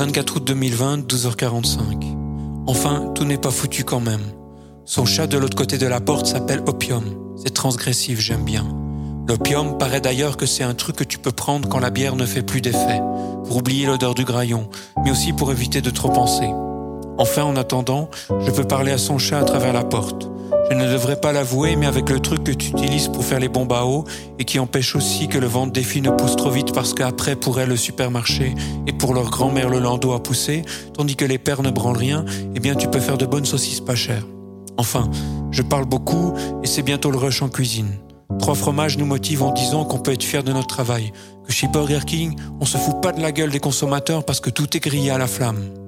24 août 2020, 12h45. Enfin, tout n'est pas foutu quand même. Son chat de l'autre côté de la porte s'appelle Opium. C'est transgressif, j'aime bien. L'opium paraît d'ailleurs que c'est un truc que tu peux prendre quand la bière ne fait plus d'effet, pour oublier l'odeur du graillon, mais aussi pour éviter de trop penser. Enfin, en attendant, je peux parler à son chat à travers la porte. Je ne devrais pas l'avouer, mais avec le truc que tu utilises pour faire les bombes à eau et qui empêche aussi que le ventre des filles ne pousse trop vite parce qu'après pour elles le supermarché et pour leur grand-mère le landau a poussé, tandis que les pères ne branlent rien, eh bien tu peux faire de bonnes saucisses pas chères. Enfin, je parle beaucoup et c'est bientôt le rush en cuisine. Trois fromages nous motivent en disant qu'on peut être fier de notre travail, que chez Burger King, on se fout pas de la gueule des consommateurs parce que tout est grillé à la flamme.